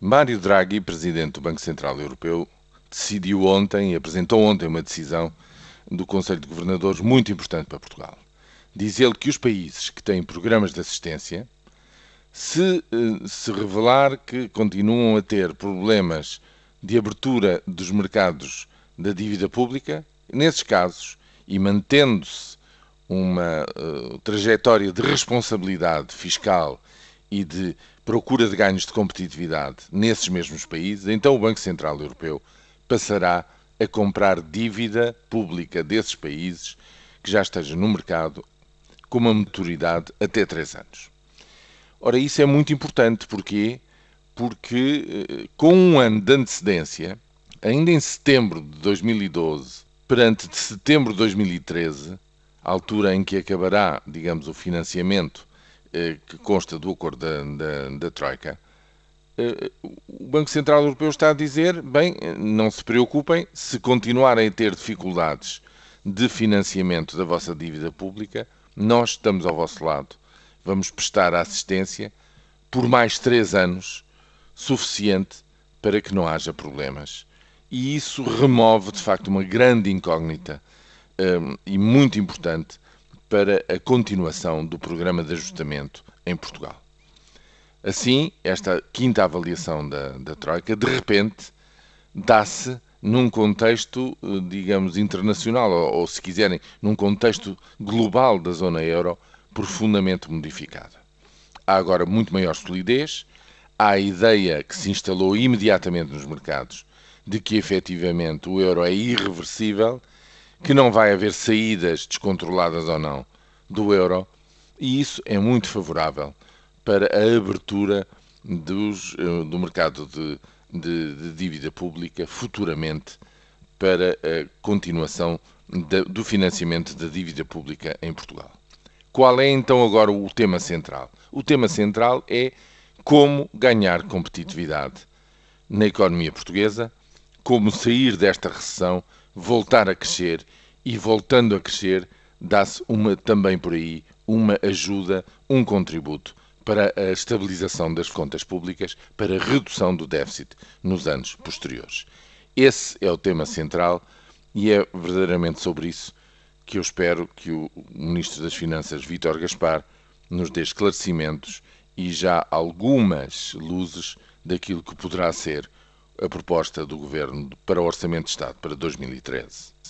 Mário Draghi, presidente do Banco Central Europeu, decidiu ontem e apresentou ontem uma decisão do Conselho de Governadores muito importante para Portugal. Diz ele que os países que têm programas de assistência, se eh, se revelar que continuam a ter problemas de abertura dos mercados da dívida pública, nesses casos, e mantendo-se uma uh, trajetória de responsabilidade fiscal e de procura de ganhos de competitividade nesses mesmos países, então o Banco Central Europeu passará a comprar dívida pública desses países que já esteja no mercado com uma maturidade até 3 anos. Ora, isso é muito importante, porquê? Porque eh, com um ano de antecedência, ainda em setembro de 2012, perante de setembro de 2013, a altura em que acabará, digamos, o financiamento que consta do acordo da, da, da Troika, eh, o Banco Central Europeu está a dizer: bem, não se preocupem, se continuarem a ter dificuldades de financiamento da vossa dívida pública, nós estamos ao vosso lado. Vamos prestar assistência por mais três anos, suficiente para que não haja problemas. E isso remove, de facto, uma grande incógnita um, e muito importante para a continuação do programa de ajustamento em Portugal. Assim, esta quinta avaliação da, da Troika, de repente, dá-se num contexto, eh, digamos, internacional, ou, ou, se quiserem, num contexto global da zona euro, profundamente modificada. Há agora muito maior solidez, há a ideia que se instalou imediatamente nos mercados de que efetivamente o euro é irreversível que não vai haver saídas descontroladas ou não do euro, e isso é muito favorável para a abertura dos, eh, do mercado de, de, de, dívida pública futuramente para a continuação de, do financiamento da dívida pública em Portugal. Qual é então agora o tema central? O tema central é como ganhar competitividade na economia portuguesa, como sair desta recessão voltar a crescer e voltando a crescer, dá-se uma também por aí uma ajuda, um contributo para a estabilização das contas públicas, para a redução do déficit nos anos posteriores. Esse é o tema central e é verdadeiramente sobre isso que eu espero que o Ministro das Finanças, Vítor Gaspar, nos dê esclarecimentos e já algumas luzes daquilo que poderá ser a proposta do Governo para o Orçamento de Estado para 2013.